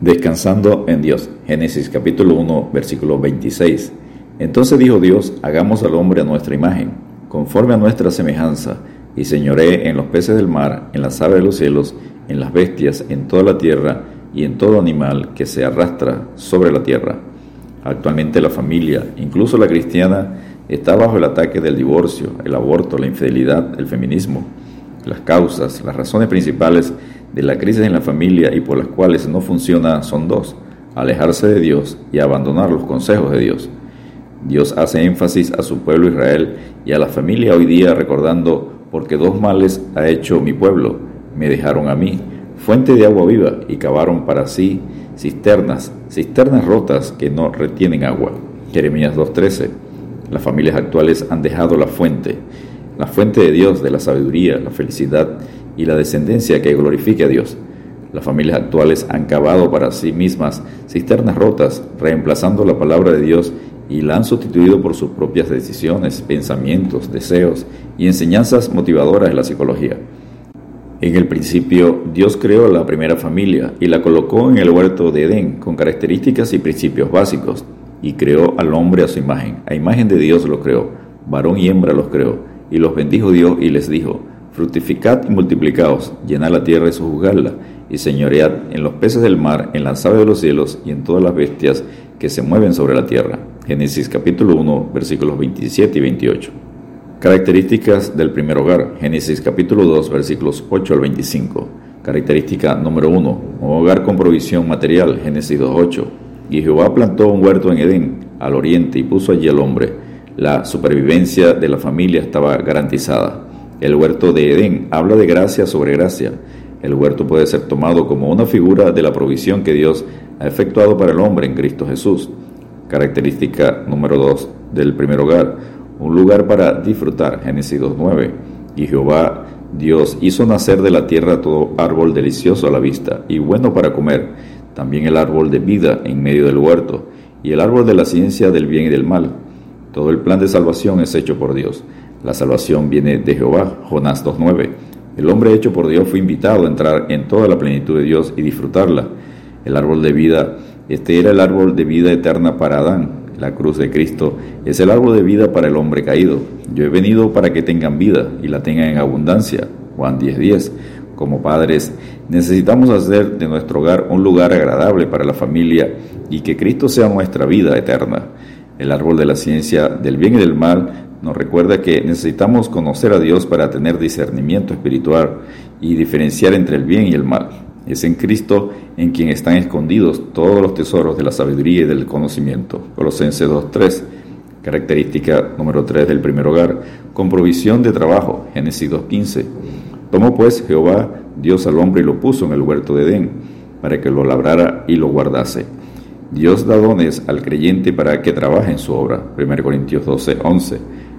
Descansando en Dios. Génesis capítulo 1, versículo 26. Entonces dijo Dios, hagamos al hombre a nuestra imagen, conforme a nuestra semejanza, y señoré en los peces del mar, en las aves de los cielos, en las bestias, en toda la tierra, y en todo animal que se arrastra sobre la tierra. Actualmente la familia, incluso la cristiana, está bajo el ataque del divorcio, el aborto, la infidelidad, el feminismo. Las causas, las razones principales de la crisis en la familia y por las cuales no funciona son dos, alejarse de Dios y abandonar los consejos de Dios. Dios hace énfasis a su pueblo Israel y a la familia hoy día recordando, porque dos males ha hecho mi pueblo, me dejaron a mí, fuente de agua viva, y cavaron para sí cisternas, cisternas rotas que no retienen agua. Jeremías 2.13. Las familias actuales han dejado la fuente, la fuente de Dios, de la sabiduría, la felicidad y la descendencia que glorifique a Dios. Las familias actuales han cavado para sí mismas cisternas rotas, reemplazando la palabra de Dios y la han sustituido por sus propias decisiones, pensamientos, deseos y enseñanzas motivadoras de la psicología. En el principio, Dios creó la primera familia y la colocó en el huerto de Edén con características y principios básicos, y creó al hombre a su imagen. A imagen de Dios lo creó, varón y hembra los creó, y los bendijo Dios y les dijo, Fructificad y multiplicaos, llenad la tierra y sojuzgadla, y señoread en los peces del mar, en las aves de los cielos y en todas las bestias que se mueven sobre la tierra. Génesis capítulo 1, versículos 27 y 28. Características del primer hogar. Génesis capítulo 2, versículos 8 al 25. Característica número 1. Un hogar con provisión material. Génesis 2, 8. Y Jehová plantó un huerto en Edén, al oriente, y puso allí al hombre. La supervivencia de la familia estaba garantizada. El huerto de Edén habla de gracia sobre gracia. El huerto puede ser tomado como una figura de la provisión que Dios ha efectuado para el hombre en Cristo Jesús. Característica número 2 del primer hogar, un lugar para disfrutar, Génesis 2.9. Y Jehová Dios hizo nacer de la tierra todo árbol delicioso a la vista y bueno para comer, también el árbol de vida en medio del huerto, y el árbol de la ciencia del bien y del mal. Todo el plan de salvación es hecho por Dios. La salvación viene de Jehová, Jonás 2.9. El hombre hecho por Dios fue invitado a entrar en toda la plenitud de Dios y disfrutarla. El árbol de vida, este era el árbol de vida eterna para Adán. La cruz de Cristo es el árbol de vida para el hombre caído. Yo he venido para que tengan vida y la tengan en abundancia. Juan 10.10. Como padres, necesitamos hacer de nuestro hogar un lugar agradable para la familia y que Cristo sea nuestra vida eterna. El árbol de la ciencia del bien y del mal nos recuerda que necesitamos conocer a Dios para tener discernimiento espiritual y diferenciar entre el bien y el mal. Es en Cristo en quien están escondidos todos los tesoros de la sabiduría y del conocimiento. Colosenses 2.3, característica número 3 del primer hogar, con provisión de trabajo. Génesis 2.15. Tomó pues Jehová Dios al hombre y lo puso en el huerto de Edén, para que lo labrara y lo guardase. Dios da dones al creyente para que trabaje en su obra. 1 Corintios 12.11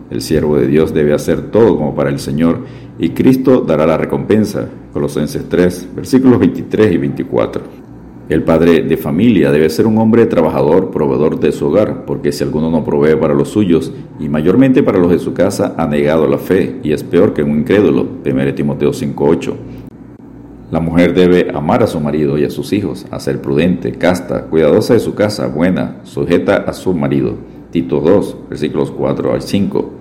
el siervo de Dios debe hacer todo como para el Señor y Cristo dará la recompensa. Colosenses 3, versículos 23 y 24. El padre de familia debe ser un hombre trabajador, proveedor de su hogar, porque si alguno no provee para los suyos, y mayormente para los de su casa, ha negado la fe, y es peor que un incrédulo. 1 Timoteo 5:8. La mujer debe amar a su marido y a sus hijos, a ser prudente, casta, cuidadosa de su casa, buena, sujeta a su marido. Tito 2, versículos 4 al 5.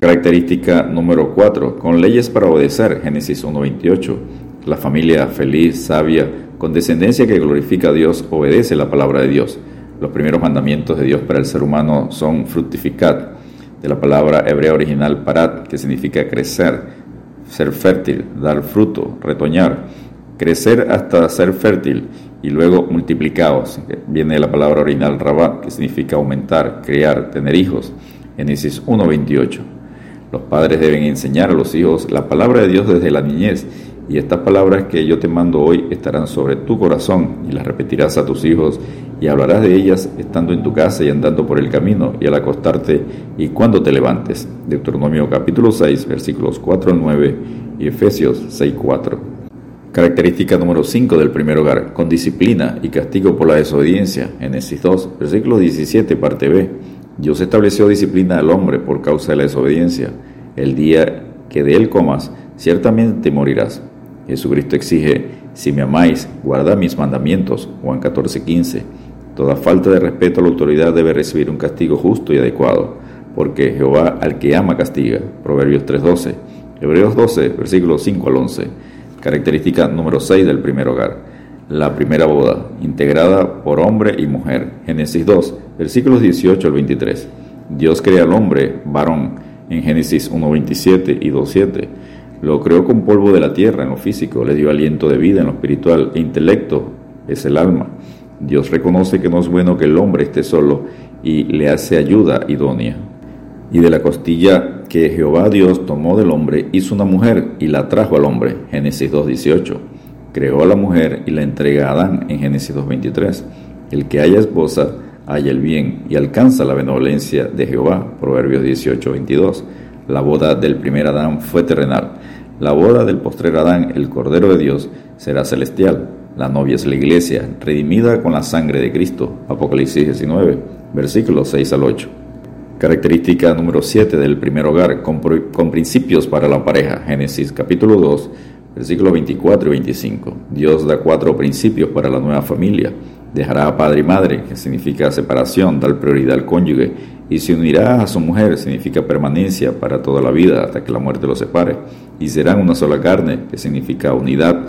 Característica número 4. Con leyes para obedecer. Génesis 1.28. La familia feliz, sabia, con descendencia que glorifica a Dios, obedece la palabra de Dios. Los primeros mandamientos de Dios para el ser humano son fructificar, de la palabra hebrea original parat, que significa crecer, ser fértil, dar fruto, retoñar, crecer hasta ser fértil y luego multiplicados. Viene la palabra original rabat, que significa aumentar, crear, tener hijos. Génesis 1.28. Los padres deben enseñar a los hijos la palabra de Dios desde la niñez y estas palabras que yo te mando hoy estarán sobre tu corazón y las repetirás a tus hijos y hablarás de ellas estando en tu casa y andando por el camino y al acostarte y cuando te levantes. Deuteronomio capítulo 6 versículos 4 al 9 y Efesios 6 4. Característica número 5 del primer hogar, con disciplina y castigo por la desobediencia. Génesis 2, versículo 17, parte B. Dios estableció disciplina al hombre por causa de la desobediencia. El día que de él comas, ciertamente morirás. Jesucristo exige si me amáis, guardad mis mandamientos. Juan 14:15. Toda falta de respeto a la autoridad debe recibir un castigo justo y adecuado, porque Jehová al que ama castiga. Proverbios 3:12. Hebreos 12, versículos 5 al 11. Característica número 6 del primer hogar. La primera boda, integrada por hombre y mujer. Génesis 2, versículos 18 al 23. Dios crea al hombre, varón, en Génesis 1.27 y 2.7. Lo creó con polvo de la tierra en lo físico, le dio aliento de vida en lo espiritual e intelecto, es el alma. Dios reconoce que no es bueno que el hombre esté solo y le hace ayuda idónea. Y de la costilla que Jehová Dios tomó del hombre hizo una mujer y la trajo al hombre. Génesis 2.18. Creó a la mujer y la entrega a Adán en Génesis 2.23. El que haya esposa haya el bien y alcanza la benevolencia de Jehová. Proverbios 18.22. La boda del primer Adán fue terrenal. La boda del postrer Adán, el Cordero de Dios, será celestial. La novia es la iglesia, redimida con la sangre de Cristo. Apocalipsis 19, versículos 6 al 8. Característica número 7 del primer hogar, con, con, principios para la pareja. Génesis capítulo 2, versículos 24 y 25. Dios da cuatro principios para la nueva familia. Dejará a padre y madre, que significa separación, dar prioridad al cónyuge, y se unirá a su mujer, significa permanencia para toda la vida hasta que la muerte los separe, y serán una sola carne, que significa unidad,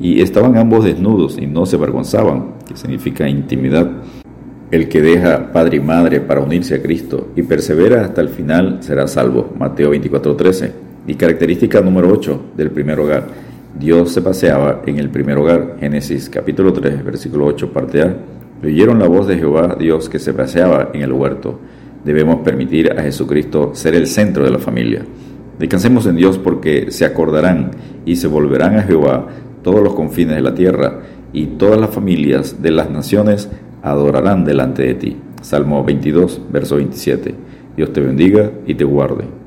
y estaban ambos desnudos y no se avergonzaban, que significa intimidad. El que deja padre y madre para unirse a Cristo y persevera hasta el final será salvo. Mateo 24:13. Y característica número 8 del primer hogar Dios se paseaba en el primer hogar. Génesis capítulo 3, versículo 8, parte A. Oyeron la voz de Jehová Dios que se paseaba en el huerto. Debemos permitir a Jesucristo ser el centro de la familia. Descansemos en Dios porque se acordarán y se volverán a Jehová todos los confines de la tierra y todas las familias de las naciones adorarán delante de ti. Salmo 22, verso 27. Dios te bendiga y te guarde.